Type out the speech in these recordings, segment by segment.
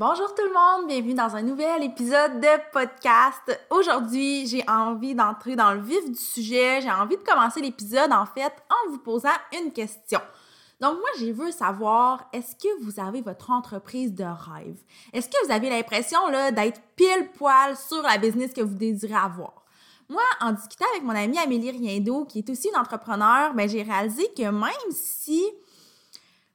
Bonjour tout le monde, bienvenue dans un nouvel épisode de podcast. Aujourd'hui, j'ai envie d'entrer dans le vif du sujet, j'ai envie de commencer l'épisode en fait en vous posant une question. Donc moi, j'ai veux savoir, est-ce que vous avez votre entreprise de rêve? Est-ce que vous avez l'impression d'être pile poil sur la business que vous désirez avoir? Moi, en discutant avec mon amie Amélie Riendo, qui est aussi une entrepreneur, ben, j'ai réalisé que même si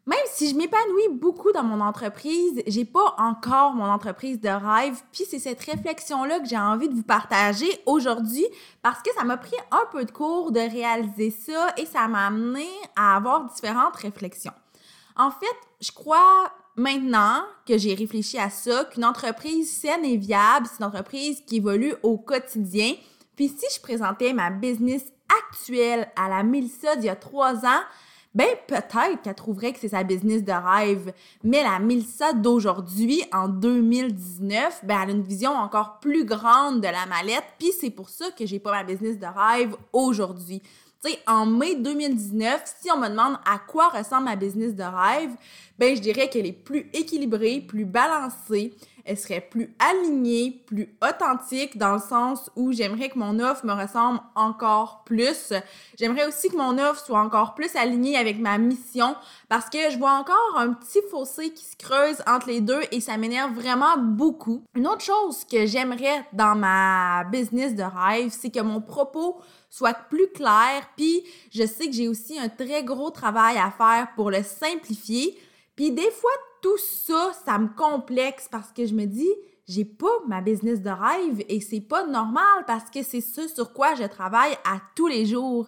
même si je m'épanouis beaucoup dans mon entreprise, j'ai pas encore mon entreprise de rêve. Puis c'est cette réflexion-là que j'ai envie de vous partager aujourd'hui parce que ça m'a pris un peu de cours de réaliser ça et ça m'a amené à avoir différentes réflexions. En fait, je crois maintenant que j'ai réfléchi à ça, qu'une entreprise saine et viable, c'est une entreprise qui évolue au quotidien. Puis si je présentais ma business actuelle à la Mélissa d'il y a trois ans, ben peut-être qu'elle trouverait que c'est sa business de rêve. Mais la Milsa d'aujourd'hui, en 2019, ben elle a une vision encore plus grande de la mallette, puis c'est pour ça que j'ai pas ma business de rêve aujourd'hui. Tu sais, en mai 2019, si on me demande à quoi ressemble ma business de rêve, ben je dirais qu'elle est plus équilibrée, plus balancée, elle serait plus alignée, plus authentique dans le sens où j'aimerais que mon offre me ressemble encore plus. J'aimerais aussi que mon offre soit encore plus alignée avec ma mission parce que je vois encore un petit fossé qui se creuse entre les deux et ça m'énerve vraiment beaucoup. Une autre chose que j'aimerais dans ma business de rêve, c'est que mon propos soit plus clair, puis je sais que j'ai aussi un très gros travail à faire pour le simplifier. Puis des fois, tout ça, ça me complexe parce que je me dis, j'ai pas ma business de rêve et c'est pas normal parce que c'est ce sur quoi je travaille à tous les jours.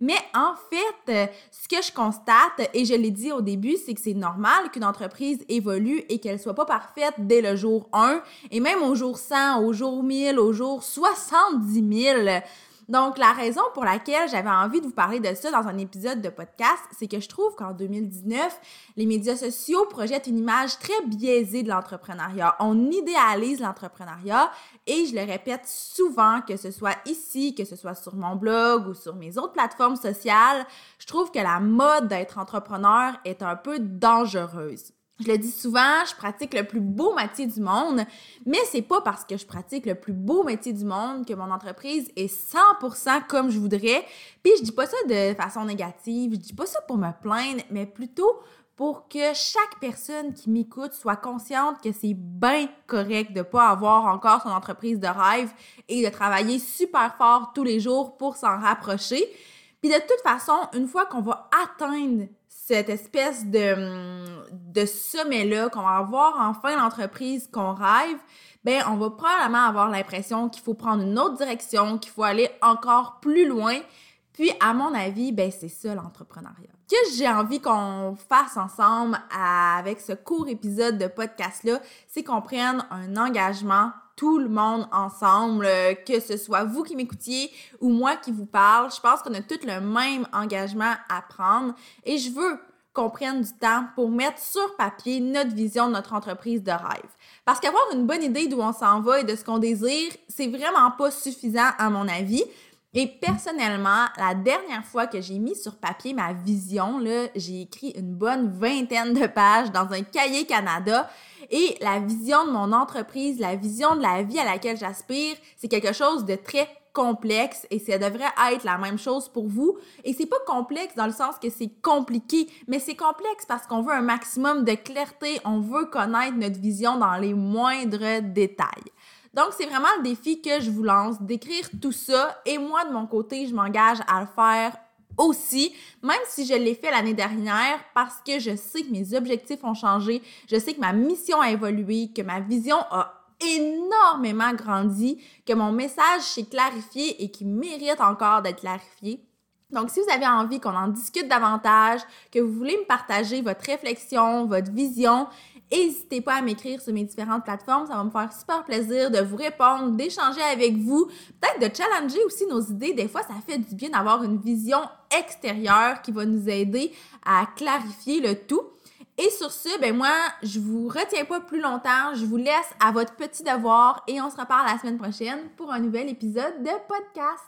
Mais en fait, euh, ce que je constate, et je l'ai dit au début, c'est que c'est normal qu'une entreprise évolue et qu'elle soit pas parfaite dès le jour 1 et même au jour 100, au jour 1000, au jour 70 000. Donc, la raison pour laquelle j'avais envie de vous parler de ça dans un épisode de podcast, c'est que je trouve qu'en 2019, les médias sociaux projettent une image très biaisée de l'entrepreneuriat. On idéalise l'entrepreneuriat et je le répète souvent, que ce soit ici, que ce soit sur mon blog ou sur mes autres plateformes sociales, je trouve que la mode d'être entrepreneur est un peu dangereuse. Je le dis souvent, je pratique le plus beau métier du monde, mais c'est pas parce que je pratique le plus beau métier du monde que mon entreprise est 100% comme je voudrais. Puis je dis pas ça de façon négative, je dis pas ça pour me plaindre, mais plutôt pour que chaque personne qui m'écoute soit consciente que c'est bien correct de pas avoir encore son entreprise de rêve et de travailler super fort tous les jours pour s'en rapprocher. Puis de toute façon, une fois qu'on va atteindre cette espèce de, de sommet-là, qu'on va avoir enfin l'entreprise qu'on rêve, ben on va probablement avoir l'impression qu'il faut prendre une autre direction, qu'il faut aller encore plus loin. Puis, à mon avis, ben c'est ça l'entrepreneuriat. Que j'ai envie qu'on fasse ensemble avec ce court épisode de podcast-là, c'est qu'on prenne un engagement tout le monde ensemble, que ce soit vous qui m'écoutiez ou moi qui vous parle. Je pense qu'on a tous le même engagement à prendre et je veux qu'on prenne du temps pour mettre sur papier notre vision de notre entreprise de rêve. Parce qu'avoir une bonne idée d'où on s'en va et de ce qu'on désire, c'est vraiment pas suffisant à mon avis. Et personnellement, la dernière fois que j'ai mis sur papier ma vision, j'ai écrit une bonne vingtaine de pages dans un cahier Canada et la vision de mon entreprise, la vision de la vie à laquelle j'aspire, c'est quelque chose de très complexe et ça devrait être la même chose pour vous. Et c'est pas complexe dans le sens que c'est compliqué, mais c'est complexe parce qu'on veut un maximum de clarté, on veut connaître notre vision dans les moindres détails. Donc, c'est vraiment le défi que je vous lance, d'écrire tout ça. Et moi, de mon côté, je m'engage à le faire aussi, même si je l'ai fait l'année dernière, parce que je sais que mes objectifs ont changé, je sais que ma mission a évolué, que ma vision a énormément grandi, que mon message s'est clarifié et qui mérite encore d'être clarifié. Donc, si vous avez envie qu'on en discute davantage, que vous voulez me partager votre réflexion, votre vision, N'hésitez pas à m'écrire sur mes différentes plateformes, ça va me faire super plaisir de vous répondre, d'échanger avec vous, peut-être de challenger aussi nos idées. Des fois, ça fait du bien d'avoir une vision extérieure qui va nous aider à clarifier le tout. Et sur ce, ben moi, je vous retiens pas plus longtemps, je vous laisse à votre petit devoir et on se reparle la semaine prochaine pour un nouvel épisode de podcast.